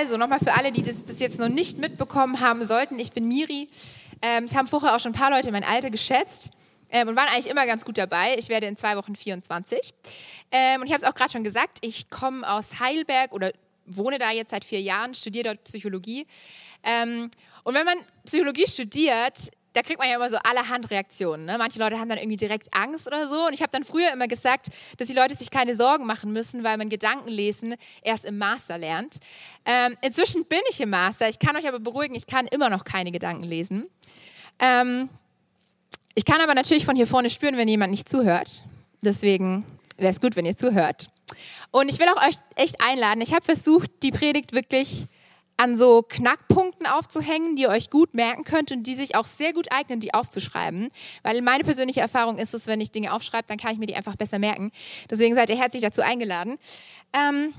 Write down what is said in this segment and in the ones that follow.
Also nochmal für alle, die das bis jetzt noch nicht mitbekommen haben sollten, ich bin Miri. Ähm, es haben vorher auch schon ein paar Leute mein Alter geschätzt ähm, und waren eigentlich immer ganz gut dabei. Ich werde in zwei Wochen 24. Ähm, und ich habe es auch gerade schon gesagt, ich komme aus Heidelberg oder wohne da jetzt seit vier Jahren, studiere dort Psychologie. Ähm, und wenn man Psychologie studiert, da kriegt man ja immer so allerhand Reaktionen. Ne? Manche Leute haben dann irgendwie direkt Angst oder so. Und ich habe dann früher immer gesagt, dass die Leute sich keine Sorgen machen müssen, weil man Gedankenlesen erst im Master lernt. Ähm, inzwischen bin ich im Master. Ich kann euch aber beruhigen, ich kann immer noch keine Gedanken lesen. Ähm, ich kann aber natürlich von hier vorne spüren, wenn jemand nicht zuhört. Deswegen wäre es gut, wenn ihr zuhört. Und ich will auch euch echt einladen. Ich habe versucht, die Predigt wirklich an so Knackpunkten aufzuhängen, die ihr euch gut merken könnt und die sich auch sehr gut eignen, die aufzuschreiben. Weil meine persönliche Erfahrung ist es, wenn ich Dinge aufschreibe, dann kann ich mir die einfach besser merken. Deswegen seid ihr herzlich dazu eingeladen. Ähm,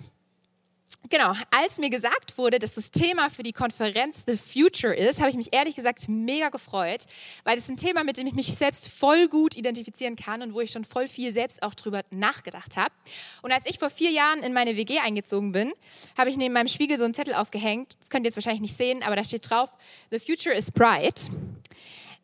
Genau, als mir gesagt wurde, dass das Thema für die Konferenz The Future ist, habe ich mich ehrlich gesagt mega gefreut, weil ist ein Thema, mit dem ich mich selbst voll gut identifizieren kann und wo ich schon voll viel selbst auch drüber nachgedacht habe. Und als ich vor vier Jahren in meine WG eingezogen bin, habe ich neben meinem Spiegel so einen Zettel aufgehängt. Das könnt ihr jetzt wahrscheinlich nicht sehen, aber da steht drauf, The Future is bright.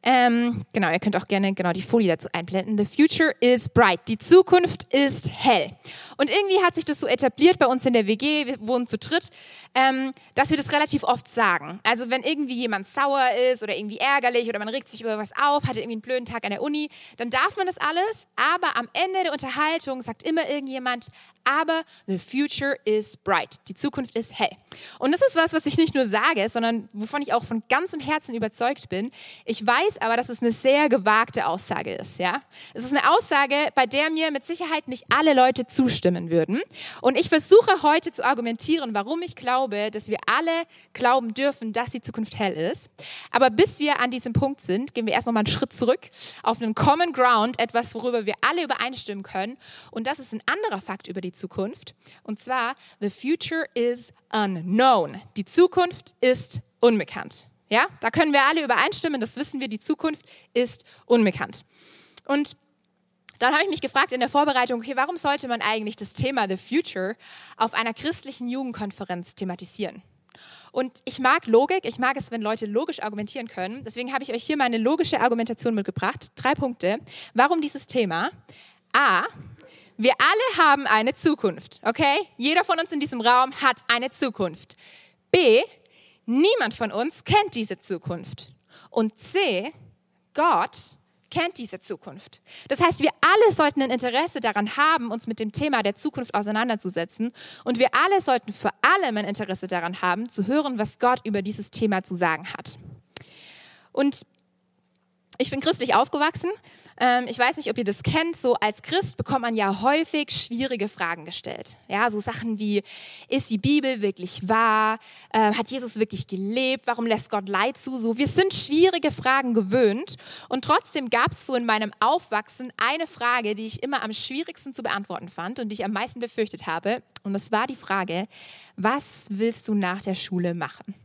Ähm, genau, ihr könnt auch gerne genau die Folie dazu einblenden. The future is bright. Die Zukunft ist hell. Und irgendwie hat sich das so etabliert bei uns in der WG, wir wohnen zu dritt, ähm, dass wir das relativ oft sagen. Also wenn irgendwie jemand sauer ist oder irgendwie ärgerlich oder man regt sich über was auf, hatte irgendwie einen blöden Tag an der Uni, dann darf man das alles, aber am Ende der Unterhaltung sagt immer irgendjemand, aber the future is bright. Die Zukunft ist hell. Und das ist was, was ich nicht nur sage, sondern wovon ich auch von ganzem Herzen überzeugt bin. Ich weiß, aber, dass es eine sehr gewagte Aussage ist. Ja? Es ist eine Aussage, bei der mir mit Sicherheit nicht alle Leute zustimmen würden. Und ich versuche heute zu argumentieren, warum ich glaube, dass wir alle glauben dürfen, dass die Zukunft hell ist. Aber bis wir an diesem Punkt sind, gehen wir erst noch mal einen Schritt zurück auf einen Common Ground, etwas, worüber wir alle übereinstimmen können. Und das ist ein anderer Fakt über die Zukunft. Und zwar, the future is unknown. Die Zukunft ist unbekannt. Ja, da können wir alle übereinstimmen, das wissen wir, die Zukunft ist unbekannt. Und dann habe ich mich gefragt in der Vorbereitung, okay, warum sollte man eigentlich das Thema The Future auf einer christlichen Jugendkonferenz thematisieren? Und ich mag Logik, ich mag es, wenn Leute logisch argumentieren können. Deswegen habe ich euch hier meine logische Argumentation mitgebracht. Drei Punkte. Warum dieses Thema? A, wir alle haben eine Zukunft, okay? Jeder von uns in diesem Raum hat eine Zukunft. B, Niemand von uns kennt diese Zukunft. Und C, Gott kennt diese Zukunft. Das heißt, wir alle sollten ein Interesse daran haben, uns mit dem Thema der Zukunft auseinanderzusetzen. Und wir alle sollten vor allem ein Interesse daran haben, zu hören, was Gott über dieses Thema zu sagen hat. Und ich bin christlich aufgewachsen. Ähm, ich weiß nicht, ob ihr das kennt. So als Christ bekommt man ja häufig schwierige Fragen gestellt. Ja, so Sachen wie, ist die Bibel wirklich wahr? Äh, hat Jesus wirklich gelebt? Warum lässt Gott Leid zu? So, wir sind schwierige Fragen gewöhnt. Und trotzdem gab es so in meinem Aufwachsen eine Frage, die ich immer am schwierigsten zu beantworten fand und die ich am meisten befürchtet habe. Und das war die Frage, was willst du nach der Schule machen?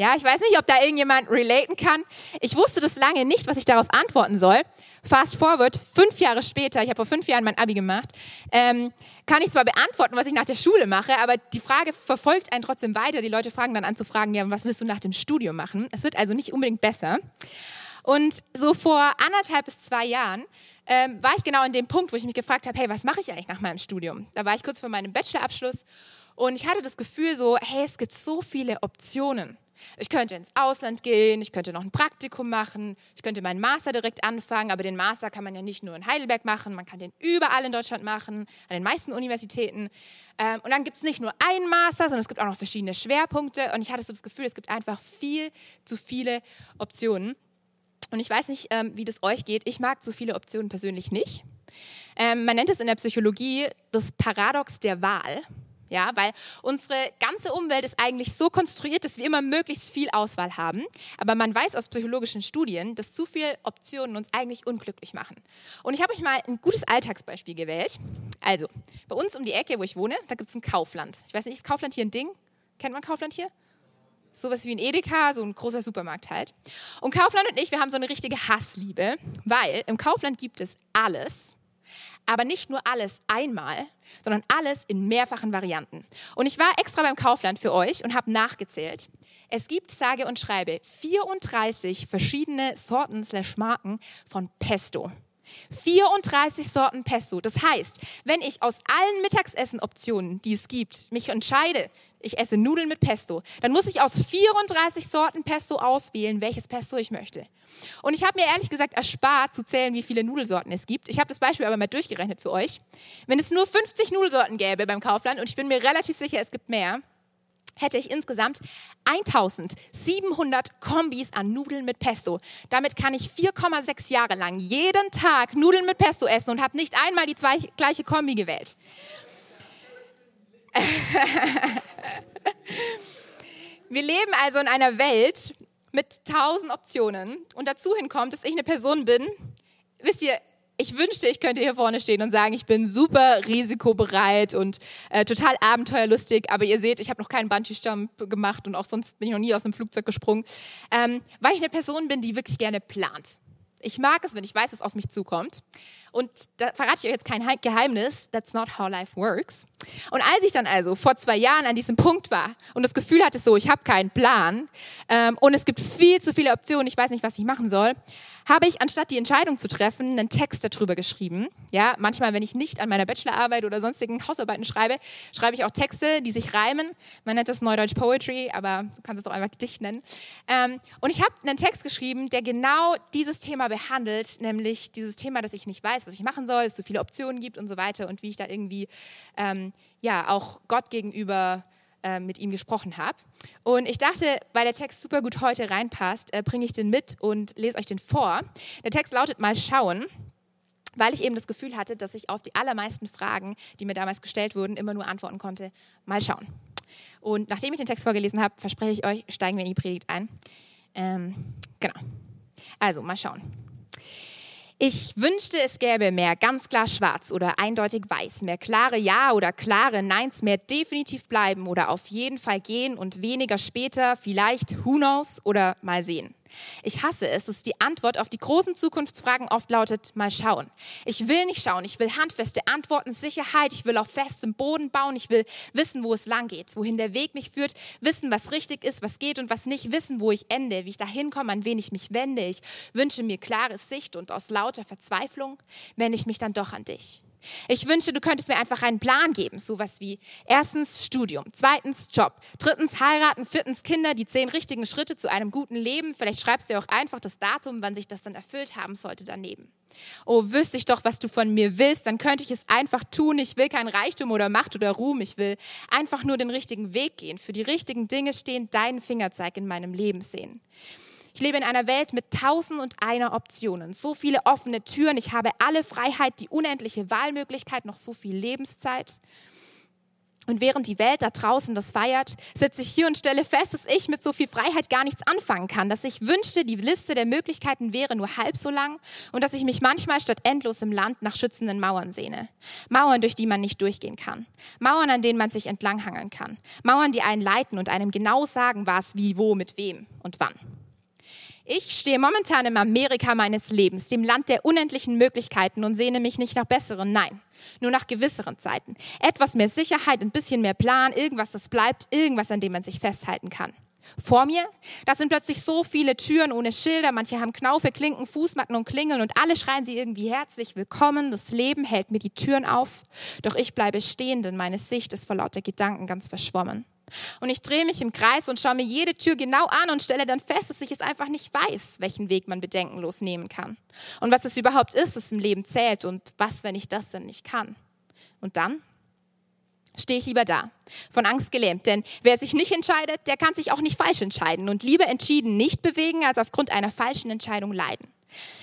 Ja, ich weiß nicht, ob da irgendjemand relaten kann. Ich wusste das lange nicht, was ich darauf antworten soll. Fast forward, fünf Jahre später, ich habe vor fünf Jahren mein Abi gemacht, ähm, kann ich zwar beantworten, was ich nach der Schule mache, aber die Frage verfolgt einen trotzdem weiter. Die Leute fragen dann an zu fragen, ja, was willst du nach dem Studium machen? Es wird also nicht unbedingt besser. Und so vor anderthalb bis zwei Jahren ähm, war ich genau in dem Punkt, wo ich mich gefragt habe, hey, was mache ich eigentlich nach meinem Studium? Da war ich kurz vor meinem Bachelorabschluss und ich hatte das Gefühl so, hey, es gibt so viele Optionen. Ich könnte ins Ausland gehen, ich könnte noch ein Praktikum machen, ich könnte meinen Master direkt anfangen, aber den Master kann man ja nicht nur in Heidelberg machen, man kann den überall in Deutschland machen, an den meisten Universitäten. Ähm, und dann gibt es nicht nur einen Master, sondern es gibt auch noch verschiedene Schwerpunkte und ich hatte so das Gefühl, es gibt einfach viel zu viele Optionen. Und ich weiß nicht, ähm, wie das euch geht. Ich mag so viele Optionen persönlich nicht. Ähm, man nennt es in der Psychologie das Paradox der Wahl. Ja, weil unsere ganze Umwelt ist eigentlich so konstruiert, dass wir immer möglichst viel Auswahl haben. Aber man weiß aus psychologischen Studien, dass zu viele Optionen uns eigentlich unglücklich machen. Und ich habe euch mal ein gutes Alltagsbeispiel gewählt. Also, bei uns um die Ecke, wo ich wohne, da gibt es ein Kaufland. Ich weiß nicht, ist Kaufland hier ein Ding? Kennt man Kaufland hier? Sowas wie ein Edeka, so ein großer Supermarkt halt. Und Kaufland und ich, wir haben so eine richtige Hassliebe, weil im Kaufland gibt es alles, Aber nicht nur alles einmal, sondern alles in mehrfachen Varianten. Und ich war extra beim Kaufland für euch und habe nachgezählt. Es gibt, sage und schreibe, 34 verschiedene Sorten slash Marken von Pesto. 34 Sorten Pesto. Das heißt, wenn ich aus allen Mittagsessenoptionen, die es gibt, mich entscheide, ich esse Nudeln mit Pesto, dann muss ich aus 34 Sorten Pesto auswählen, welches Pesto ich möchte. Und ich habe mir ehrlich gesagt erspart zu zählen, wie viele Nudelsorten es gibt. Ich habe das Beispiel aber mal durchgerechnet für euch. Wenn es nur 50 Nudelsorten gäbe beim Kaufland, und ich bin mir relativ sicher, es gibt mehr, hätte ich insgesamt 1700 Kombis an Nudeln mit Pesto. Damit kann ich 4,6 Jahre lang jeden Tag Nudeln mit Pesto essen und habe nicht einmal die zwei, gleiche Kombi gewählt. Wir leben also in einer Welt mit tausend Optionen und dazu hinkommt, dass ich eine Person bin, wisst ihr, ich wünschte, ich könnte hier vorne stehen und sagen, ich bin super risikobereit und äh, total abenteuerlustig, aber ihr seht, ich habe noch keinen Bungee-Jump gemacht und auch sonst bin ich noch nie aus dem Flugzeug gesprungen, ähm, weil ich eine Person bin, die wirklich gerne plant. Ich mag es, wenn ich weiß, was auf mich zukommt. Und da verrate ich euch jetzt kein Geheimnis, that's not how life works. Und als ich dann also vor zwei Jahren an diesem Punkt war und das Gefühl hatte, so, ich habe keinen Plan ähm, und es gibt viel zu viele Optionen, ich weiß nicht, was ich machen soll, habe ich, anstatt die Entscheidung zu treffen, einen Text darüber geschrieben. Ja, manchmal, wenn ich nicht an meiner Bachelorarbeit oder sonstigen Hausarbeiten schreibe, schreibe ich auch Texte, die sich reimen. Man nennt das Neudeutsch Poetry, aber du kannst es auch einfach Gedicht nennen. Ähm, und ich habe einen Text geschrieben, der genau dieses Thema behandelt, nämlich dieses Thema, dass ich nicht weiß, was ich machen soll, es so viele Optionen gibt und so weiter und wie ich da irgendwie ähm, ja auch Gott gegenüber äh, mit ihm gesprochen habe. Und ich dachte, weil der Text super gut heute reinpasst, äh, bringe ich den mit und lese euch den vor. Der Text lautet mal schauen weil ich eben das Gefühl hatte, dass ich auf die allermeisten Fragen, die mir damals gestellt wurden, immer nur antworten konnte, mal schauen. Und nachdem ich den Text vorgelesen habe, verspreche ich euch, steigen wir in die Predigt ein. Ähm, genau. Also, mal schauen. Ich wünschte, es gäbe mehr ganz klar schwarz oder eindeutig weiß, mehr klare Ja oder klare Neins, mehr definitiv bleiben oder auf jeden Fall gehen und weniger später, vielleicht, who knows oder mal sehen. Ich hasse es, dass die Antwort auf die großen Zukunftsfragen oft lautet, mal schauen. Ich will nicht schauen, ich will handfeste Antworten, Sicherheit, ich will auf festem Boden bauen, ich will wissen, wo es lang geht, wohin der Weg mich führt, wissen, was richtig ist, was geht und was nicht, wissen, wo ich ende, wie ich da hinkomme, an wen ich mich wende. Ich wünsche mir klare Sicht und aus lauter Verzweiflung wende ich mich dann doch an dich. Ich wünsche, du könntest mir einfach einen Plan geben, sowas wie erstens Studium, zweitens Job, drittens heiraten, viertens Kinder, die zehn richtigen Schritte zu einem guten Leben. Vielleicht schreibst du auch einfach das Datum, wann sich das dann erfüllt haben sollte daneben. Oh, wüsste ich doch, was du von mir willst, dann könnte ich es einfach tun. Ich will kein Reichtum oder Macht oder Ruhm. Ich will einfach nur den richtigen Weg gehen, für die richtigen Dinge stehen, deinen Fingerzeig in meinem Leben sehen. Ich lebe in einer Welt mit tausend und einer Optionen, so viele offene Türen. Ich habe alle Freiheit, die unendliche Wahlmöglichkeit, noch so viel Lebenszeit. Und während die Welt da draußen das feiert, sitze ich hier und stelle fest, dass ich mit so viel Freiheit gar nichts anfangen kann, dass ich wünschte, die Liste der Möglichkeiten wäre nur halb so lang und dass ich mich manchmal statt endlos im Land nach schützenden Mauern sehne. Mauern, durch die man nicht durchgehen kann. Mauern, an denen man sich entlanghangeln kann. Mauern, die einen leiten und einem genau sagen, was, wie, wo, mit wem und wann. Ich stehe momentan im Amerika meines Lebens, dem Land der unendlichen Möglichkeiten und sehne mich nicht nach besseren, nein, nur nach gewisseren Zeiten. Etwas mehr Sicherheit, ein bisschen mehr Plan, irgendwas, das bleibt, irgendwas, an dem man sich festhalten kann. Vor mir, da sind plötzlich so viele Türen ohne Schilder, manche haben Knaufe, Klinken, Fußmatten und Klingeln und alle schreien sie irgendwie herzlich willkommen. Das Leben hält mir die Türen auf, doch ich bleibe stehen, denn meine Sicht ist vor lauter Gedanken ganz verschwommen. Und ich drehe mich im Kreis und schaue mir jede Tür genau an und stelle dann fest, dass ich es einfach nicht weiß, welchen Weg man bedenkenlos nehmen kann. Und was es überhaupt ist, was im Leben zählt und was, wenn ich das denn nicht kann. Und dann stehe ich lieber da, von Angst gelähmt. Denn wer sich nicht entscheidet, der kann sich auch nicht falsch entscheiden und lieber entschieden nicht bewegen, als aufgrund einer falschen Entscheidung leiden.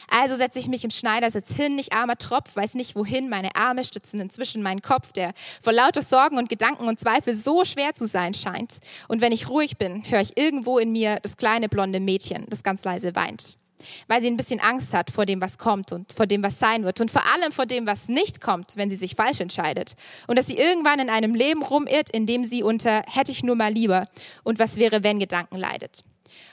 Also setze ich mich im Schneidersitz hin, ich armer Tropf, weiß nicht wohin, meine Arme stützen inzwischen meinen Kopf, der vor lauter Sorgen und Gedanken und Zweifel so schwer zu sein scheint. Und wenn ich ruhig bin, höre ich irgendwo in mir das kleine blonde Mädchen, das ganz leise weint. Weil sie ein bisschen Angst hat vor dem, was kommt und vor dem, was sein wird und vor allem vor dem, was nicht kommt, wenn sie sich falsch entscheidet. Und dass sie irgendwann in einem Leben rumirrt, in dem sie unter hätte ich nur mal lieber und was wäre, wenn Gedanken leidet.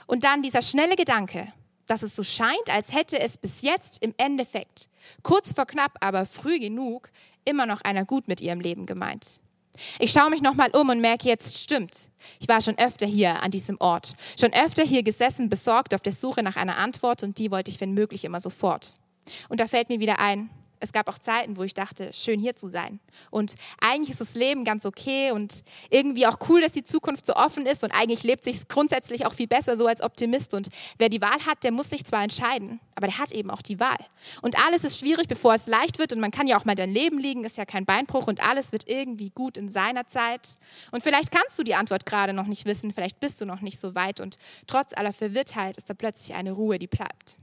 Und dann dieser schnelle Gedanke, dass es so scheint, als hätte es bis jetzt im Endeffekt, kurz vor knapp, aber früh genug, immer noch einer gut mit ihrem Leben gemeint. Ich schaue mich nochmal um und merke jetzt, stimmt. Ich war schon öfter hier an diesem Ort. Schon öfter hier gesessen, besorgt auf der Suche nach einer Antwort und die wollte ich, wenn möglich, immer sofort. Und da fällt mir wieder ein, es gab auch Zeiten, wo ich dachte, schön hier zu sein. Und eigentlich ist das Leben ganz okay und irgendwie auch cool, dass die Zukunft so offen ist und eigentlich lebt sich grundsätzlich auch viel besser so als Optimist. Und wer die Wahl hat, der muss sich zwar entscheiden, aber der hat eben auch die Wahl. Und alles ist schwierig, bevor es leicht wird und man kann ja auch mal dein Leben liegen, ist ja kein Beinbruch und alles wird irgendwie gut in seiner Zeit. Und vielleicht kannst du die Antwort gerade noch nicht wissen, vielleicht bist du noch nicht so weit und trotz aller Verwirrtheit ist da plötzlich eine Ruhe, die bleibt.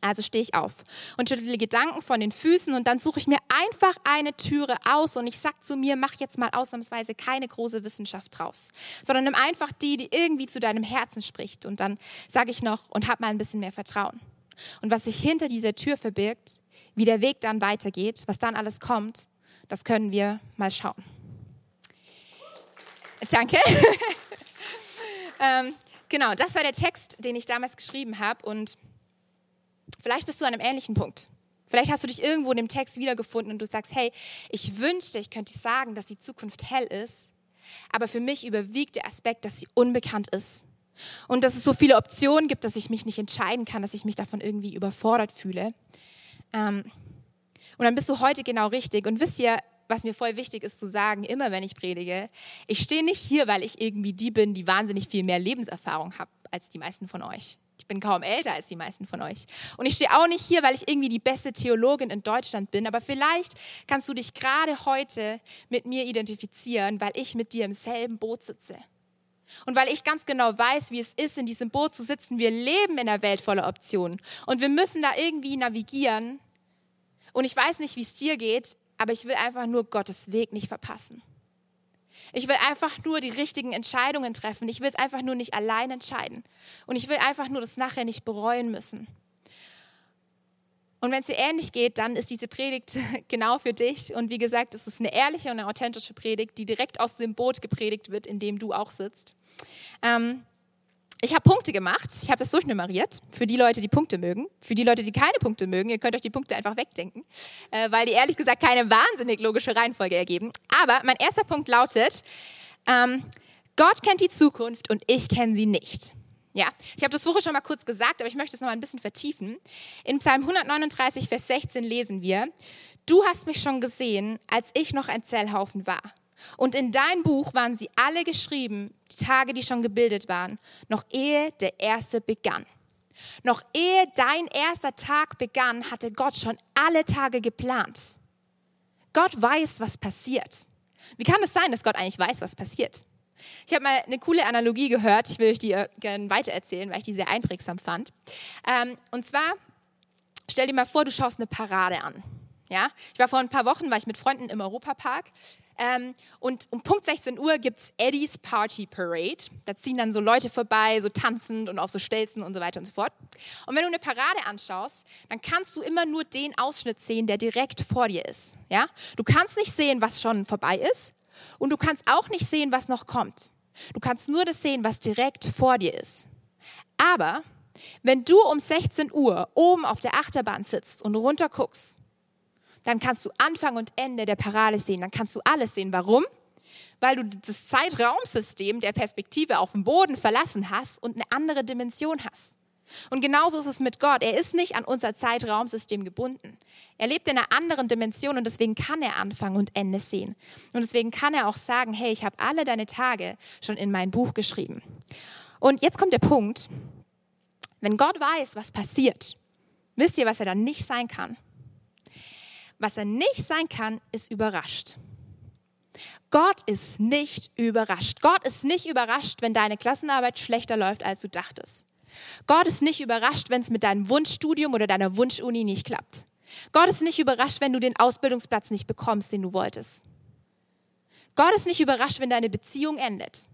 Also stehe ich auf und schüttle Gedanken von den Füßen und dann suche ich mir einfach eine Türe aus und ich sage zu mir, mach jetzt mal ausnahmsweise keine große Wissenschaft draus, sondern nimm einfach die, die irgendwie zu deinem Herzen spricht und dann sage ich noch und hab mal ein bisschen mehr Vertrauen. Und was sich hinter dieser Tür verbirgt, wie der Weg dann weitergeht, was dann alles kommt, das können wir mal schauen. Danke. ähm, genau, das war der Text, den ich damals geschrieben habe und Vielleicht bist du an einem ähnlichen Punkt. Vielleicht hast du dich irgendwo in dem Text wiedergefunden und du sagst, hey, ich wünschte, ich könnte sagen, dass die Zukunft hell ist, aber für mich überwiegt der Aspekt, dass sie unbekannt ist. Und dass es so viele Optionen gibt, dass ich mich nicht entscheiden kann, dass ich mich davon irgendwie überfordert fühle. Ähm, und dann bist du heute genau richtig. Und wisst ihr, was mir voll wichtig ist zu sagen, immer wenn ich predige, ich stehe nicht hier, weil ich irgendwie die bin, die wahnsinnig viel mehr Lebenserfahrung hat als die meisten von euch. Ich bin kaum älter als die meisten von euch. Und ich stehe auch nicht hier, weil ich irgendwie die beste Theologin in Deutschland bin, aber vielleicht kannst du dich gerade heute mit mir identifizieren, weil ich mit dir im selben Boot sitze. Und weil ich ganz genau weiß, wie es ist, in diesem Boot zu sitzen. Wir leben in einer Welt voller Optionen. Und wir müssen da irgendwie navigieren. Und ich weiß nicht, wie es dir geht, aber ich will einfach nur Gottes Weg nicht verpassen. Ich will einfach nur die richtigen Entscheidungen treffen. Ich will es einfach nur nicht allein entscheiden. Und ich will einfach nur das nachher nicht bereuen müssen. Und wenn es dir ähnlich geht, dann ist diese Predigt genau für dich. Und wie gesagt, es ist eine ehrliche und eine authentische Predigt, die direkt aus dem Boot gepredigt wird, in dem du auch sitzt. Ähm, ich habe Punkte gemacht, ich habe das durchnummeriert für die Leute, die Punkte mögen. Für die Leute, die keine Punkte mögen, ihr könnt euch die Punkte einfach wegdenken, äh, weil die ehrlich gesagt keine wahnsinnig logische Reihenfolge ergeben. Aber mein erster Punkt lautet, ähm, Gott kennt die Zukunft und ich kenne sie nicht. Ja, ich habe das vorher schon mal kurz gesagt, aber ich möchte es noch mal ein bisschen vertiefen. In Psalm 139, Vers 16 lesen wir, Du hast mich schon gesehen, als ich noch ein Zellhaufen war und in dein Buch waren sie alle geschrieben, die Tage, die schon gebildet waren, noch ehe der erste begann. Noch ehe dein erster Tag begann, hatte Gott schon alle Tage geplant. Gott weiß, was passiert. Wie kann es sein, dass Gott eigentlich weiß, was passiert? Ich habe mal eine coole Analogie gehört, ich will euch die äh, gerne weitererzählen, weil ich die sehr einprägsam fand. Ähm, und zwar, stell dir mal vor, du schaust eine Parade an. Ja? Ich war vor ein paar Wochen, war ich mit Freunden im Europapark ähm, und um Punkt 16 Uhr gibt es Eddie's Party Parade. Da ziehen dann so Leute vorbei, so tanzend und auf so Stelzen und so weiter und so fort. Und wenn du eine Parade anschaust, dann kannst du immer nur den Ausschnitt sehen, der direkt vor dir ist. Ja? Du kannst nicht sehen, was schon vorbei ist und du kannst auch nicht sehen, was noch kommt. Du kannst nur das sehen, was direkt vor dir ist. Aber wenn du um 16 Uhr oben auf der Achterbahn sitzt und runter guckst, dann kannst du Anfang und Ende der Parade sehen, dann kannst du alles sehen. Warum? Weil du das Zeitraumsystem der Perspektive auf dem Boden verlassen hast und eine andere Dimension hast. Und genauso ist es mit Gott. Er ist nicht an unser Zeitraumsystem gebunden. Er lebt in einer anderen Dimension und deswegen kann er Anfang und Ende sehen. Und deswegen kann er auch sagen, hey, ich habe alle deine Tage schon in mein Buch geschrieben. Und jetzt kommt der Punkt, wenn Gott weiß, was passiert, wisst ihr, was er dann nicht sein kann? Was er nicht sein kann, ist überrascht. Gott ist nicht überrascht. Gott ist nicht überrascht, wenn deine Klassenarbeit schlechter läuft, als du dachtest. Gott ist nicht überrascht, wenn es mit deinem Wunschstudium oder deiner Wunschuni nicht klappt. Gott ist nicht überrascht, wenn du den Ausbildungsplatz nicht bekommst, den du wolltest. Gott ist nicht überrascht, wenn deine Beziehung endet.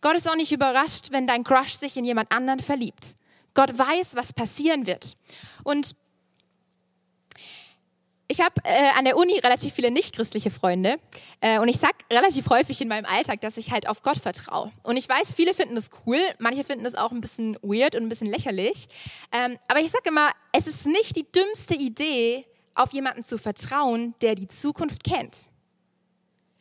Gott ist auch nicht überrascht, wenn dein Crush sich in jemand anderen verliebt. Gott weiß, was passieren wird. Und ich habe äh, an der Uni relativ viele nichtchristliche Freunde äh, und ich sag relativ häufig in meinem Alltag, dass ich halt auf Gott vertraue. Und ich weiß, viele finden das cool, manche finden das auch ein bisschen weird und ein bisschen lächerlich. Ähm, aber ich sage immer, es ist nicht die dümmste Idee, auf jemanden zu vertrauen, der die Zukunft kennt.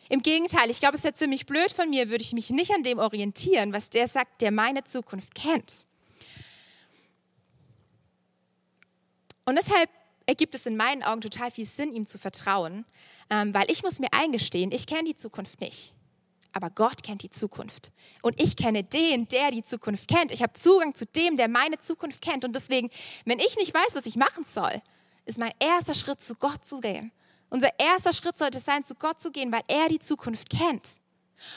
Im Gegenteil, ich glaube, es wäre ziemlich blöd von mir, würde ich mich nicht an dem orientieren, was der sagt, der meine Zukunft kennt. Und deshalb ergibt es in meinen Augen total viel Sinn, ihm zu vertrauen, ähm, weil ich muss mir eingestehen, ich kenne die Zukunft nicht. Aber Gott kennt die Zukunft. Und ich kenne den, der die Zukunft kennt. Ich habe Zugang zu dem, der meine Zukunft kennt. Und deswegen, wenn ich nicht weiß, was ich machen soll, ist mein erster Schritt, zu Gott zu gehen. Unser erster Schritt sollte sein, zu Gott zu gehen, weil er die Zukunft kennt.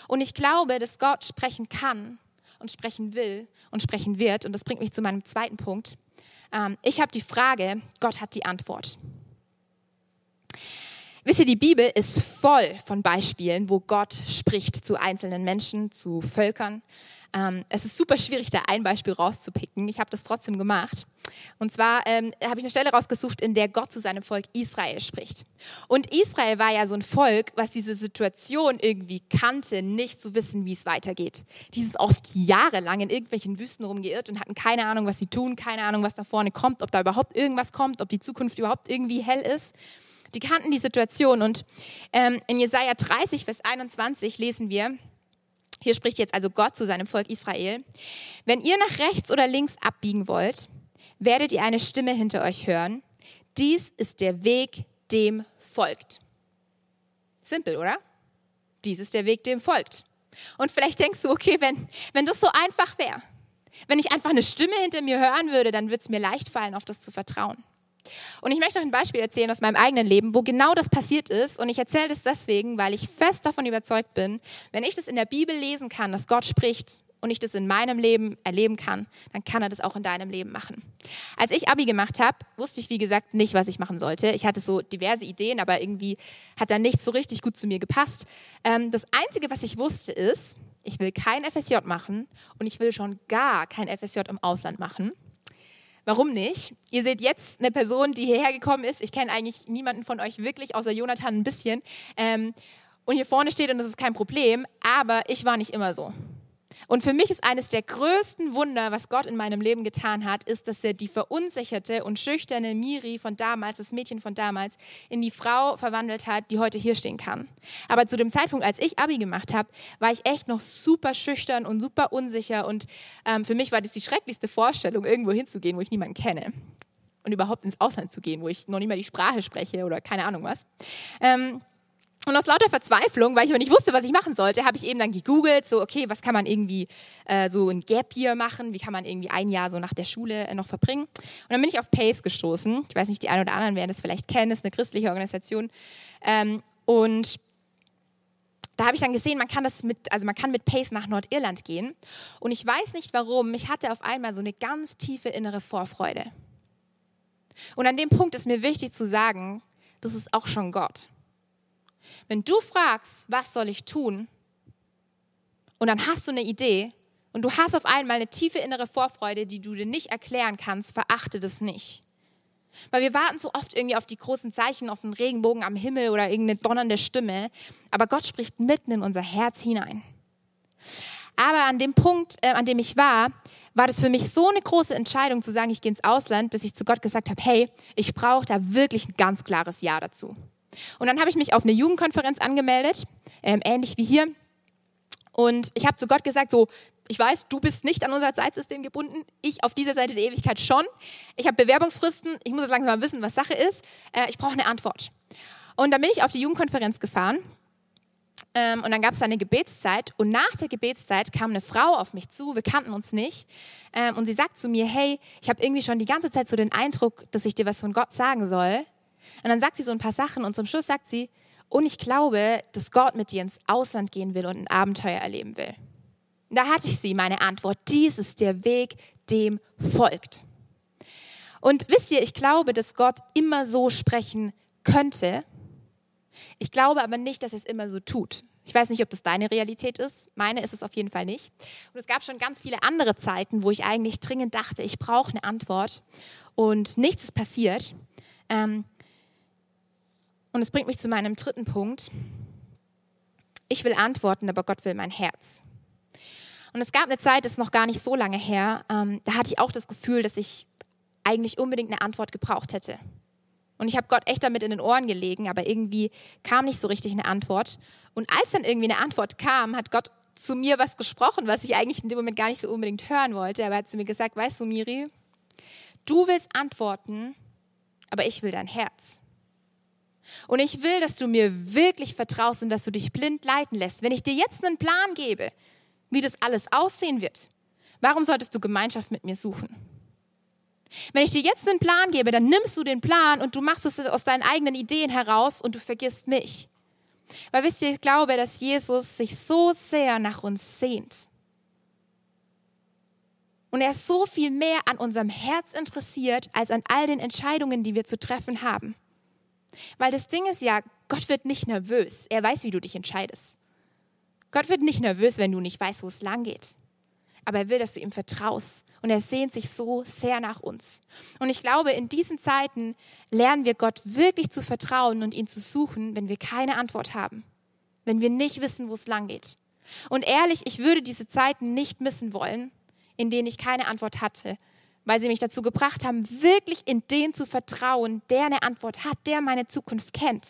Und ich glaube, dass Gott sprechen kann und sprechen will und sprechen wird. Und das bringt mich zu meinem zweiten Punkt. Ähm, ich habe die Frage, Gott hat die Antwort. Wisst ihr, die Bibel ist voll von Beispielen, wo Gott spricht zu einzelnen Menschen, zu Völkern. Ähm, es ist super schwierig, da ein Beispiel rauszupicken. Ich habe das trotzdem gemacht. Und zwar ähm, habe ich eine Stelle rausgesucht, in der Gott zu seinem Volk Israel spricht. Und Israel war ja so ein Volk, was diese Situation irgendwie kannte, nicht zu wissen, wie es weitergeht. Die sind oft jahrelang in irgendwelchen Wüsten rumgeirrt und hatten keine Ahnung, was sie tun, keine Ahnung, was da vorne kommt, ob da überhaupt irgendwas kommt, ob die Zukunft überhaupt irgendwie hell ist. Die kannten die Situation. Und ähm, in Jesaja 30, Vers 21 lesen wir, hier spricht jetzt also Gott zu seinem Volk Israel. Wenn ihr nach rechts oder links abbiegen wollt, werdet ihr eine Stimme hinter euch hören. Dies ist der Weg, dem folgt. Simpel, oder? Dies ist der Weg, dem folgt. Und vielleicht denkst du, okay, wenn, wenn das so einfach wäre, wenn ich einfach eine Stimme hinter mir hören würde, dann würde es mir leicht fallen, auf das zu vertrauen. Und ich möchte noch ein Beispiel erzählen aus meinem eigenen Leben, wo genau das passiert ist. Und ich erzähle das deswegen, weil ich fest davon überzeugt bin, wenn ich das in der Bibel lesen kann, dass Gott spricht und ich das in meinem Leben erleben kann, dann kann er das auch in deinem Leben machen. Als ich Abi gemacht habe, wusste ich, wie gesagt, nicht, was ich machen sollte. Ich hatte so diverse Ideen, aber irgendwie hat da nichts so richtig gut zu mir gepasst. Ähm, das Einzige, was ich wusste, ist, ich will kein FSJ machen und ich will schon gar kein FSJ im Ausland machen. Warum nicht? Ihr seht jetzt eine Person, die hierher gekommen ist. Ich kenne eigentlich niemanden von euch wirklich, außer Jonathan ein bisschen. Ähm, und hier vorne steht, und das ist kein Problem, aber ich war nicht immer so. Und für mich ist eines der größten Wunder, was Gott in meinem Leben getan hat, ist, dass er die verunsicherte und schüchterne Miri von damals, das Mädchen von damals, in die Frau verwandelt hat, die heute hier stehen kann. Aber zu dem Zeitpunkt, als ich Abi gemacht habe, war ich echt noch super schüchtern und super unsicher. Und ähm, für mich war das die schrecklichste Vorstellung, irgendwo hinzugehen, wo ich niemanden kenne. Und überhaupt ins Ausland zu gehen, wo ich noch nicht mal die Sprache spreche oder keine Ahnung was. Ähm, und aus lauter Verzweiflung, weil ich aber nicht wusste, was ich machen sollte, habe ich eben dann gegoogelt, so, okay, was kann man irgendwie äh, so ein Gap Year machen? Wie kann man irgendwie ein Jahr so nach der Schule äh, noch verbringen? Und dann bin ich auf PACE gestoßen. Ich weiß nicht, die einen oder anderen werden das vielleicht kennen, das ist eine christliche Organisation. Ähm, und da habe ich dann gesehen, man kann das mit, also man kann mit Pace nach Nordirland gehen. Und ich weiß nicht warum, ich hatte auf einmal so eine ganz tiefe innere Vorfreude. Und an dem Punkt ist mir wichtig zu sagen, das ist auch schon Gott. Wenn du fragst, was soll ich tun? Und dann hast du eine Idee und du hast auf einmal eine tiefe innere Vorfreude, die du dir nicht erklären kannst, verachte das nicht. Weil wir warten so oft irgendwie auf die großen Zeichen, auf einen Regenbogen am Himmel oder irgendeine donnernde Stimme. Aber Gott spricht mitten in unser Herz hinein. Aber an dem Punkt, äh, an dem ich war, war das für mich so eine große Entscheidung zu sagen, ich gehe ins Ausland, dass ich zu Gott gesagt habe, hey, ich brauche da wirklich ein ganz klares Ja dazu. Und dann habe ich mich auf eine Jugendkonferenz angemeldet, ähm, ähnlich wie hier. Und ich habe zu Gott gesagt, so, ich weiß, du bist nicht an unser Zeitsystem gebunden, ich auf dieser Seite der Ewigkeit schon. Ich habe Bewerbungsfristen, ich muss jetzt langsam mal wissen, was Sache ist. Äh, ich brauche eine Antwort. Und dann bin ich auf die Jugendkonferenz gefahren ähm, und dann gab es eine Gebetszeit und nach der Gebetszeit kam eine Frau auf mich zu, wir kannten uns nicht ähm, und sie sagt zu mir, hey, ich habe irgendwie schon die ganze Zeit so den Eindruck, dass ich dir was von Gott sagen soll. Und dann sagt sie so ein paar Sachen und zum Schluss sagt sie, und ich glaube, dass Gott mit dir ins Ausland gehen will und ein Abenteuer erleben will. Da hatte ich sie, meine Antwort. Dies ist der Weg, dem folgt. Und wisst ihr, ich glaube, dass Gott immer so sprechen könnte. Ich glaube aber nicht, dass er es immer so tut. Ich weiß nicht, ob das deine Realität ist. Meine ist es auf jeden Fall nicht. Und es gab schon ganz viele andere Zeiten, wo ich eigentlich dringend dachte, ich brauche eine Antwort und nichts ist passiert. Ähm, Und es bringt mich zu meinem dritten Punkt. Ich will antworten, aber Gott will mein Herz. Und es gab eine Zeit, das ist noch gar nicht so lange her, ähm, da hatte ich auch das Gefühl, dass ich eigentlich unbedingt eine Antwort gebraucht hätte. Und ich habe Gott echt damit in den Ohren gelegen, aber irgendwie kam nicht so richtig eine Antwort. Und als dann irgendwie eine Antwort kam, hat Gott zu mir was gesprochen, was ich eigentlich in dem Moment gar nicht so unbedingt hören wollte. Aber er hat zu mir gesagt, weißt du, Miri, du willst antworten, aber ich will dein Herz. Und ich will, dass du mir wirklich vertraust und dass du dich blind leiten lässt. Wenn ich dir jetzt einen Plan gebe, wie das alles aussehen wird, warum solltest du Gemeinschaft mit mir suchen? Wenn ich dir jetzt einen Plan gebe, dann nimmst du den Plan und du machst es aus deinen eigenen Ideen heraus und du vergisst mich. Weil wisst ihr, ich glaube, dass Jesus sich so sehr nach uns sehnt. Und er ist so viel mehr an unserem Herz interessiert, als an all den Entscheidungen, die wir zu treffen haben. Weil das Ding ist ja, Gott wird nicht nervös. Er weiß, wie du dich entscheidest. Gott wird nicht nervös, wenn du nicht weißt, wo es lang geht. Aber er will, dass du ihm vertraust. Und er sehnt sich so sehr nach uns. Und ich glaube, in diesen Zeiten lernen wir Gott wirklich zu vertrauen und ihn zu suchen, wenn wir keine Antwort haben. Wenn wir nicht wissen, wo es lang geht. Und ehrlich, ich würde diese Zeiten nicht missen wollen, in denen ich keine Antwort hatte, weil sie mich dazu gebracht haben, wirklich in den zu vertrauen, der eine Antwort hat, der meine Zukunft kennt.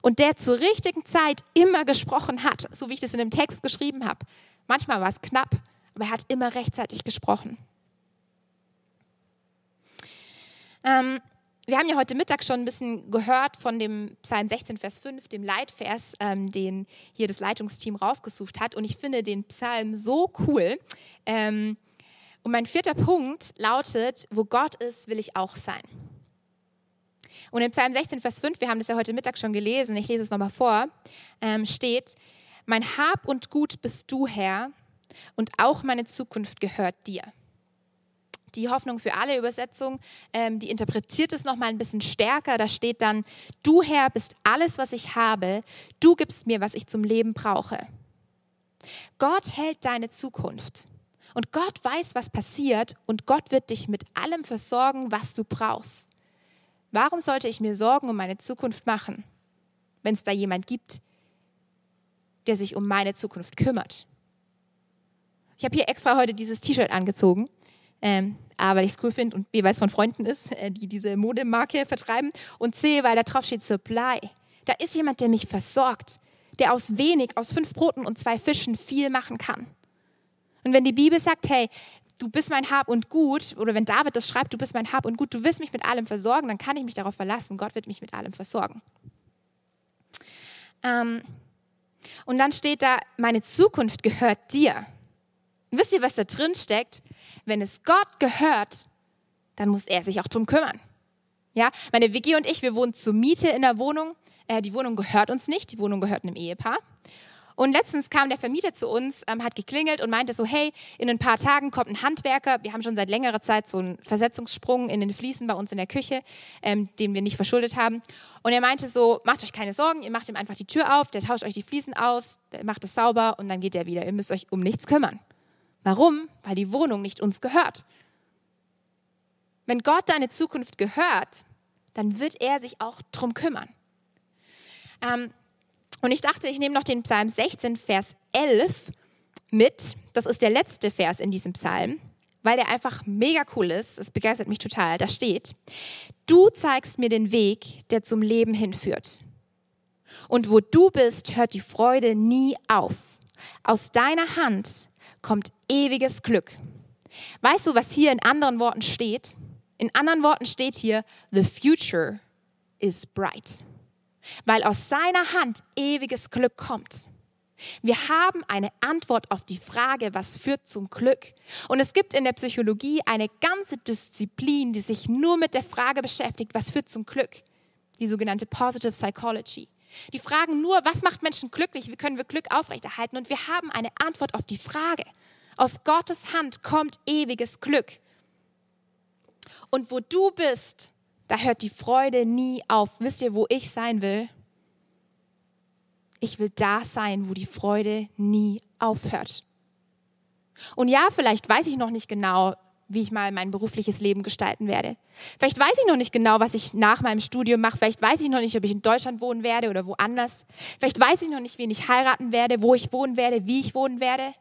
Und der zur richtigen Zeit immer gesprochen hat, so wie ich das in dem Text geschrieben habe. Manchmal war es knapp, aber er hat immer rechtzeitig gesprochen. Ähm, wir haben ja heute Mittag schon ein bisschen gehört von dem Psalm 16, Vers 5, dem Leitvers, ähm, den hier das Leitungsteam rausgesucht hat. Und ich finde den Psalm so cool. Ähm, und mein vierter Punkt lautet, wo Gott ist, will ich auch sein. Und im Psalm 16, Vers 5, wir haben das ja heute Mittag schon gelesen, ich lese es nochmal vor, ähm, steht, mein Hab und Gut bist du, Herr, und auch meine Zukunft gehört dir. Die Hoffnung für alle Übersetzung, ähm, die interpretiert es nochmal ein bisschen stärker. Da steht dann, du Herr bist alles, was ich habe, du gibst mir, was ich zum Leben brauche. Gott hält deine Zukunft. Und Gott weiß, was passiert und Gott wird dich mit allem versorgen, was du brauchst. Warum sollte ich mir Sorgen um meine Zukunft machen, wenn es da jemand gibt, der sich um meine Zukunft kümmert? Ich habe hier extra heute dieses T-Shirt angezogen, ähm, A, weil ich es cool finde und B, weil es von Freunden ist, äh, die diese Modemarke vertreiben und C, weil da drauf steht Supply. Da ist jemand, der mich versorgt, der aus wenig, aus fünf Broten und zwei Fischen viel machen kann. Und wenn die Bibel sagt, hey, du bist mein Hab und Gut, oder wenn David das schreibt, du bist mein Hab und Gut, du wirst mich mit allem versorgen, dann kann ich mich darauf verlassen, Gott wird mich mit allem versorgen. Ähm, und dann steht da, meine Zukunft gehört dir. Wisst ihr, was da drin steckt? Wenn es Gott gehört, dann muss er sich auch drum kümmern. Ja, meine Vicky und ich, wir wohnen zur Miete in der Wohnung. Äh, die Wohnung gehört uns nicht, die Wohnung gehört einem Ehepaar. Und letztens kam der Vermieter zu uns, ähm, hat geklingelt und meinte so, hey, in ein paar Tagen kommt ein Handwerker. Wir haben schon seit längerer Zeit so einen Versetzungssprung in den Fliesen bei uns in der Küche, ähm, den wir nicht verschuldet haben. Und er meinte so, macht euch keine Sorgen, ihr macht ihm einfach die Tür auf, der tauscht euch die Fliesen aus, der macht es sauber und dann geht er wieder. Ihr müsst euch um nichts kümmern. Warum? Weil die Wohnung nicht uns gehört. Wenn Gott deine Zukunft gehört, dann wird er sich auch drum kümmern. Ähm, und ich dachte, ich nehme noch den Psalm 16, Vers 11 mit. Das ist der letzte Vers in diesem Psalm, weil der einfach mega cool ist. Es begeistert mich total. Da steht, du zeigst mir den Weg, der zum Leben hinführt. Und wo du bist, hört die Freude nie auf. Aus deiner Hand kommt ewiges Glück. Weißt du, was hier in anderen Worten steht? In anderen Worten steht hier, the future is bright weil aus seiner Hand ewiges Glück kommt. Wir haben eine Antwort auf die Frage, was führt zum Glück. Und es gibt in der Psychologie eine ganze Disziplin, die sich nur mit der Frage beschäftigt, was führt zum Glück. Die sogenannte Positive Psychology. Die fragen nur, was macht Menschen glücklich, wie können wir Glück aufrechterhalten. Und wir haben eine Antwort auf die Frage. Aus Gottes Hand kommt ewiges Glück. Und wo du bist, da hört die Freude nie auf. Wisst ihr, wo ich sein will? Ich will da sein, wo die Freude nie aufhört. Und ja, vielleicht weiß ich noch nicht genau, wie ich mal mein berufliches Leben gestalten werde. Vielleicht weiß ich noch nicht genau, was ich nach meinem Studium mache. Vielleicht weiß ich noch nicht, ob ich in Deutschland wohnen werde oder woanders. Vielleicht weiß ich noch nicht, wen ich heiraten werde, wo ich wohnen werde, wie ich wohnen werde.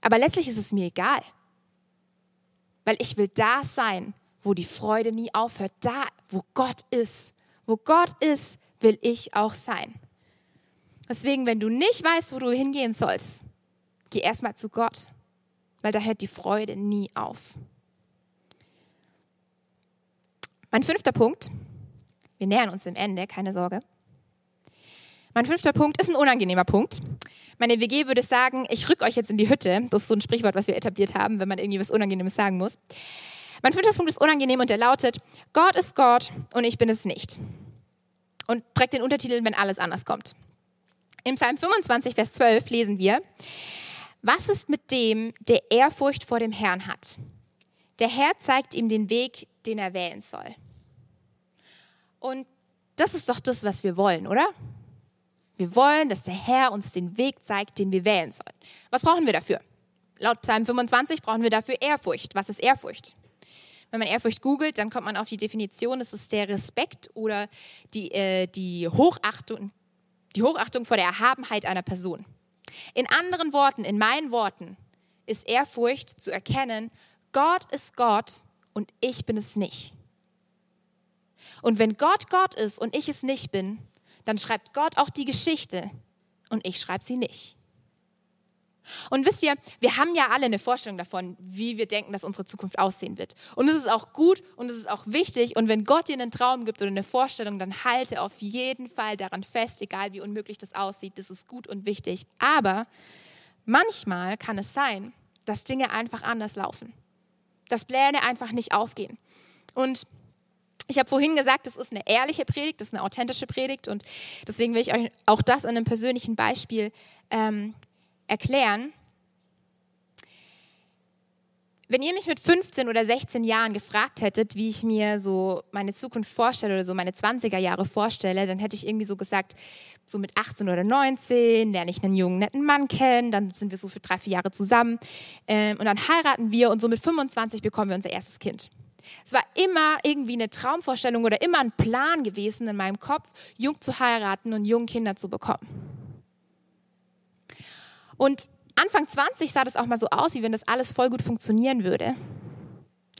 Aber letztlich ist es mir egal. Weil ich will da sein, wo die Freude nie aufhört. Da, wo Gott ist. Wo Gott ist, will ich auch sein. Deswegen, wenn du nicht weißt, wo du hingehen sollst, geh erstmal zu Gott weil da hört die Freude nie auf. Mein fünfter Punkt, wir nähern uns dem Ende, keine Sorge. Mein fünfter Punkt ist ein unangenehmer Punkt. Meine WG würde sagen, ich rück euch jetzt in die Hütte. Das ist so ein Sprichwort, was wir etabliert haben, wenn man irgendwie was Unangenehmes sagen muss. Mein fünfter Punkt ist unangenehm und der lautet, Gott ist Gott und ich bin es nicht. Und trägt den Untertitel, wenn alles anders kommt. Im Psalm 25, Vers 12 lesen wir, was ist mit dem, der Ehrfurcht vor dem Herrn hat? Der Herr zeigt ihm den Weg, den er wählen soll. Und das ist doch das, was wir wollen, oder? Wir wollen, dass der Herr uns den Weg zeigt, den wir wählen sollen. Was brauchen wir dafür? Laut Psalm 25 brauchen wir dafür Ehrfurcht. Was ist Ehrfurcht? Wenn man Ehrfurcht googelt, dann kommt man auf die Definition, es ist der Respekt oder die, äh, die, Hochachtung, die Hochachtung vor der Erhabenheit einer Person. In anderen Worten, in meinen Worten, ist Ehrfurcht zu erkennen, Gott ist Gott und ich bin es nicht. Und wenn Gott Gott ist und ich es nicht bin, dann schreibt Gott auch die Geschichte und ich schreibe sie nicht. Und wisst ihr, wir haben ja alle eine Vorstellung davon, wie wir denken, dass unsere Zukunft aussehen wird. Und es ist auch gut und es ist auch wichtig. Und wenn Gott dir einen Traum gibt oder eine Vorstellung, dann halte auf jeden Fall daran fest, egal wie unmöglich das aussieht. Das ist gut und wichtig. Aber manchmal kann es sein, dass Dinge einfach anders laufen. Dass Pläne einfach nicht aufgehen. Und ich habe vorhin gesagt, das ist eine ehrliche Predigt, das ist eine authentische Predigt und deswegen will ich euch auch das an einem persönlichen Beispiel ähm, erklären. Wenn ihr mich mit 15 oder 16 Jahren gefragt hättet, wie ich mir so meine Zukunft vorstelle oder so meine 20er Jahre vorstelle, dann hätte ich irgendwie so gesagt, so mit 18 oder 19 lerne ich einen jungen, netten Mann kennen, dann sind wir so für drei, vier Jahre zusammen ähm, und dann heiraten wir und so mit 25 bekommen wir unser erstes Kind. Es war immer irgendwie eine Traumvorstellung oder immer ein Plan gewesen in meinem Kopf, jung zu heiraten und jung Kinder zu bekommen. Und Anfang 20 sah das auch mal so aus, wie wenn das alles voll gut funktionieren würde.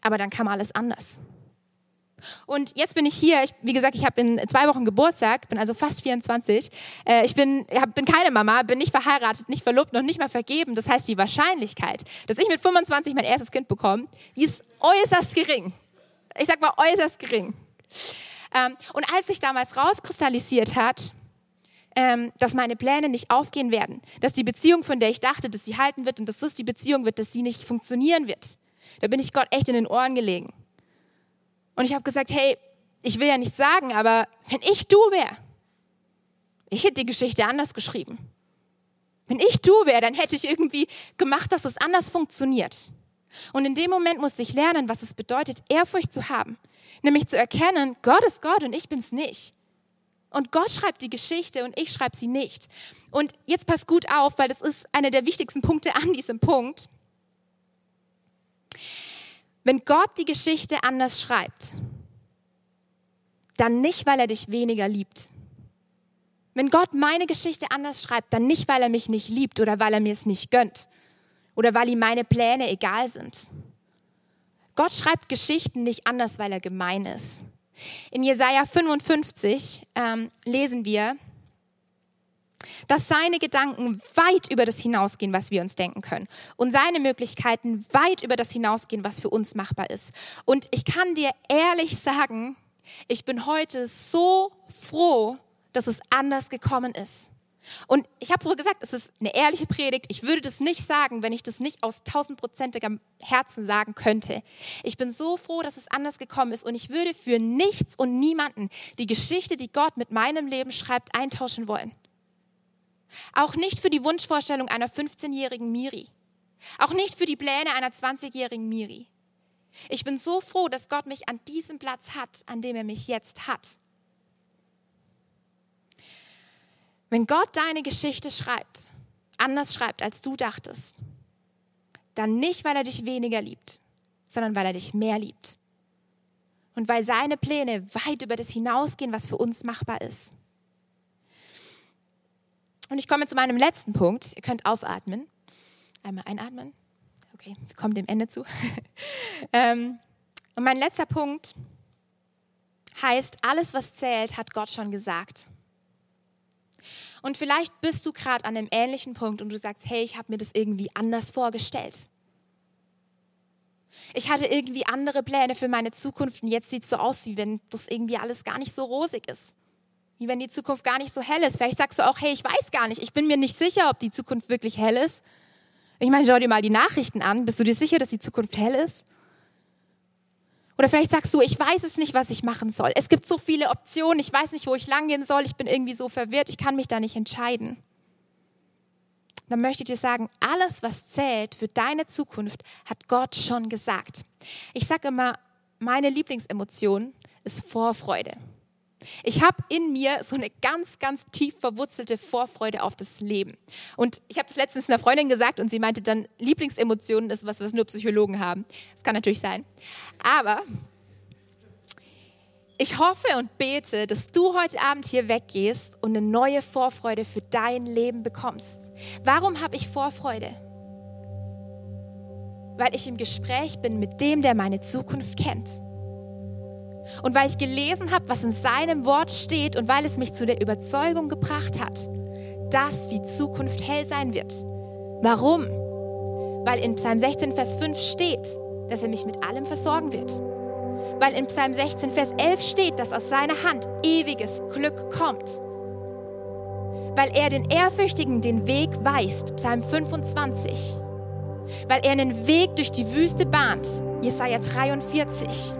Aber dann kam alles anders. Und jetzt bin ich hier, ich, wie gesagt, ich habe in zwei Wochen Geburtstag, bin also fast 24. Äh, ich bin, hab, bin keine Mama, bin nicht verheiratet, nicht verlobt, noch nicht mal vergeben. Das heißt, die Wahrscheinlichkeit, dass ich mit 25 mein erstes Kind bekomme, die ist äußerst gering. Ich sag mal äußerst gering. Ähm, und als sich damals rauskristallisiert hat, ähm, dass meine Pläne nicht aufgehen werden, dass die Beziehung, von der ich dachte, dass sie halten wird und dass das die Beziehung wird, dass sie nicht funktionieren wird. Da bin ich Gott echt in den Ohren gelegen. Und ich habe gesagt, hey, ich will ja nichts sagen, aber wenn ich du wäre, ich hätte die Geschichte anders geschrieben. Wenn ich du wäre, dann hätte ich irgendwie gemacht, dass es anders funktioniert. Und in dem Moment musste ich lernen, was es bedeutet, Ehrfurcht zu haben. Nämlich zu erkennen, Gott ist Gott und ich bin's nicht. Und Gott schreibt die Geschichte und ich schreibe sie nicht. Und jetzt passt gut auf, weil das ist einer der wichtigsten Punkte an diesem Punkt. Wenn Gott die Geschichte anders schreibt, dann nicht, weil er dich weniger liebt. Wenn Gott meine Geschichte anders schreibt, dann nicht, weil er mich nicht liebt oder weil er mir es nicht gönnt oder weil ihm meine Pläne egal sind. Gott schreibt Geschichten nicht anders, weil er gemein ist. In Jesaja 55 ähm, lesen wir, dass seine Gedanken weit über das hinausgehen, was wir uns denken können. Und seine Möglichkeiten weit über das hinausgehen, was für uns machbar ist. Und ich kann dir ehrlich sagen, ich bin heute so froh, dass es anders gekommen ist. Und ich habe vorher gesagt, es ist eine ehrliche Predigt. Ich würde das nicht sagen, wenn ich das nicht aus tausendprozentigem Herzen sagen könnte. Ich bin so froh, dass es anders gekommen ist und ich würde für nichts und niemanden die Geschichte, die Gott mit meinem Leben schreibt, eintauschen wollen. Auch nicht für die Wunschvorstellung einer 15-jährigen Miri. Auch nicht für die Pläne einer 20-jährigen Miri. Ich bin so froh, dass Gott mich an diesem Platz hat, an dem er mich jetzt hat. Wenn Gott deine Geschichte schreibt, anders schreibt, als du dachtest, dann nicht, weil er dich weniger liebt, sondern weil er dich mehr liebt. Und weil seine Pläne weit über das hinausgehen, was für uns machbar ist. Und ich komme zu meinem letzten Punkt. Ihr könnt aufatmen. Einmal einatmen. Okay, wir kommen dem Ende zu. Ähm, und mein letzter Punkt heißt, alles, was zählt, hat Gott schon gesagt. Und vielleicht bist du gerade an einem ähnlichen Punkt und du sagst, hey, ich habe mir das irgendwie anders vorgestellt. Ich hatte irgendwie andere Pläne für meine Zukunft und jetzt sieht es so aus, wie wenn das irgendwie alles gar nicht so rosig ist. Wie wenn die Zukunft gar nicht so hell ist. Vielleicht sagst du auch, hey, ich weiß gar nicht, ich bin mir nicht sicher, ob die Zukunft wirklich hell ist. Ich meine, schau dir mal die Nachrichten an. Bist du dir sicher, dass die Zukunft hell ist? Oder vielleicht sagst du, ich weiß es nicht, was ich machen soll. Es gibt so viele Optionen, ich weiß nicht, wo ich langgehen soll, ich bin irgendwie so verwirrt, ich kann mich da nicht entscheiden. Dann möchte ich dir sagen, alles, was zählt für deine Zukunft, hat Gott schon gesagt. Ich sage immer, meine Lieblingsemotion ist Vorfreude. Ich habe in mir so eine ganz, ganz tief verwurzelte Vorfreude auf das Leben. Und ich habe das letztens einer Freundin gesagt und sie meinte dann, Lieblingsemotionen ist was, was nur Psychologen haben. Das kann natürlich sein. Aber ich hoffe und bete, dass du heute Abend hier weggehst und eine neue Vorfreude für dein Leben bekommst. Warum habe ich Vorfreude? Weil ich im Gespräch bin mit dem, der meine Zukunft kennt. Und weil ich gelesen habe, was in seinem Wort steht und weil es mich zu der Überzeugung gebracht hat, dass die Zukunft hell sein wird. Warum? Weil in Psalm 16, Vers 5 steht, dass er mich mit allem versorgen wird. Weil in Psalm 16, Vers 11 steht, dass aus seiner Hand ewiges Glück kommt. Weil er den Ehrfürchtigen den Weg weist, Psalm 25. Weil er einen Weg durch die Wüste bahnt, Jesaja 43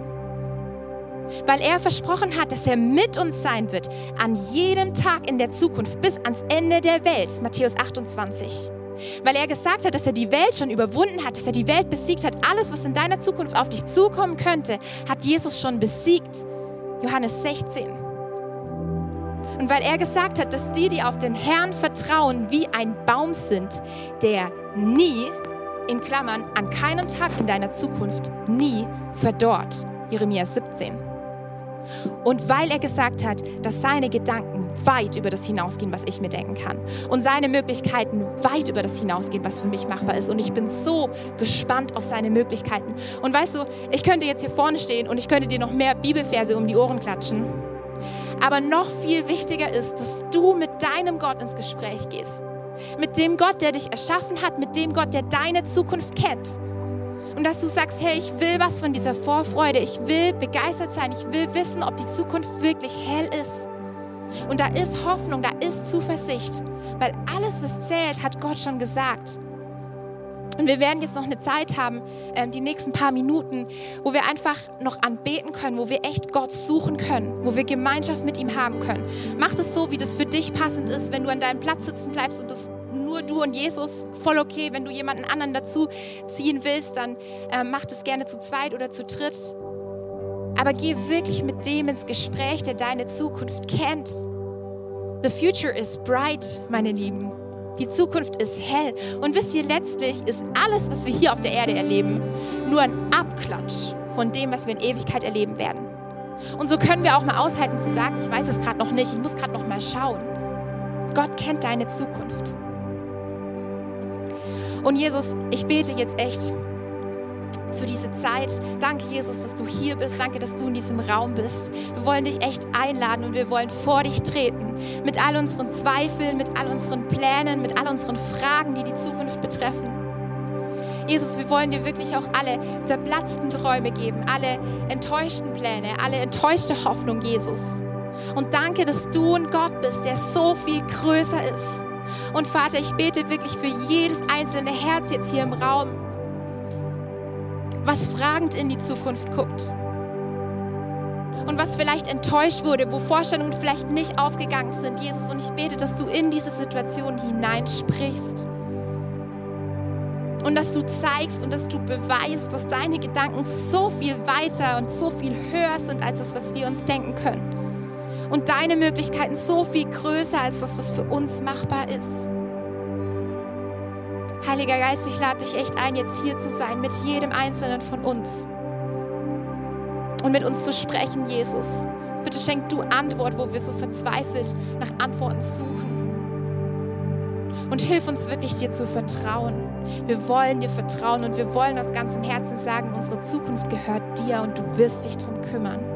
weil er versprochen hat, dass er mit uns sein wird an jedem Tag in der Zukunft bis ans Ende der Welt, Matthäus 28. Weil er gesagt hat, dass er die Welt schon überwunden hat, dass er die Welt besiegt hat. Alles, was in deiner Zukunft auf dich zukommen könnte, hat Jesus schon besiegt. Johannes 16. Und weil er gesagt hat, dass die, die auf den Herrn vertrauen, wie ein Baum sind, der nie, in Klammern, an keinem Tag in deiner Zukunft, nie verdorrt. Jeremia 17. Und weil er gesagt hat, dass seine Gedanken weit über das hinausgehen, was ich mir denken kann. Und seine Möglichkeiten weit über das hinausgehen, was für mich machbar ist. Und ich bin so gespannt auf seine Möglichkeiten. Und weißt du, ich könnte jetzt hier vorne stehen und ich könnte dir noch mehr Bibelverse um die Ohren klatschen. Aber noch viel wichtiger ist, dass du mit deinem Gott ins Gespräch gehst. Mit dem Gott, der dich erschaffen hat, mit dem Gott, der deine Zukunft kennt und dass du sagst, hey, ich will was von dieser Vorfreude, ich will begeistert sein, ich will wissen, ob die Zukunft wirklich hell ist. Und da ist Hoffnung, da ist Zuversicht, weil alles, was zählt, hat Gott schon gesagt. Und wir werden jetzt noch eine Zeit haben, ähm, die nächsten paar Minuten, wo wir einfach noch anbeten können, wo wir echt Gott suchen können, wo wir Gemeinschaft mit ihm haben können. Mach es so, wie das für dich passend ist, wenn du an deinem Platz sitzen bleibst und das nur du und Jesus, voll okay. Wenn du jemanden anderen dazu ziehen willst, dann äh, mach das gerne zu zweit oder zu dritt. Aber geh wirklich mit dem ins Gespräch, der deine Zukunft kennt. The future is bright, meine Lieben. Die Zukunft ist hell. Und wisst ihr, letztlich ist alles, was wir hier auf der Erde erleben, nur ein Abklatsch von dem, was wir in Ewigkeit erleben werden. Und so können wir auch mal aushalten zu sagen, ich weiß es gerade noch nicht, ich muss gerade noch mal schauen. Gott kennt deine Zukunft. Und Jesus, ich bete jetzt echt für diese Zeit. Danke, Jesus, dass du hier bist. Danke, dass du in diesem Raum bist. Wir wollen dich echt einladen und wir wollen vor dich treten. Mit all unseren Zweifeln, mit all unseren Plänen, mit all unseren Fragen, die die Zukunft betreffen. Jesus, wir wollen dir wirklich auch alle zerplatzten Träume geben, alle enttäuschten Pläne, alle enttäuschte Hoffnung, Jesus. Und danke, dass du ein Gott bist, der so viel größer ist und Vater, ich bete wirklich für jedes einzelne Herz jetzt hier im Raum, was fragend in die Zukunft guckt. Und was vielleicht enttäuscht wurde, wo Vorstellungen vielleicht nicht aufgegangen sind, Jesus. Und ich bete, dass du in diese Situation hineinsprichst. Und dass du zeigst und dass du beweist, dass deine Gedanken so viel weiter und so viel höher sind als das, was wir uns denken können und deine Möglichkeiten so viel größer als das, was für uns machbar ist. Heiliger Geist, ich lade dich echt ein, jetzt hier zu sein mit jedem Einzelnen von uns und mit uns zu sprechen, Jesus. Bitte schenk du Antwort, wo wir so verzweifelt nach Antworten suchen. Und hilf uns wirklich dir zu vertrauen. Wir wollen dir vertrauen und wir wollen aus ganzem Herzen sagen, unsere Zukunft gehört dir und du wirst dich darum kümmern.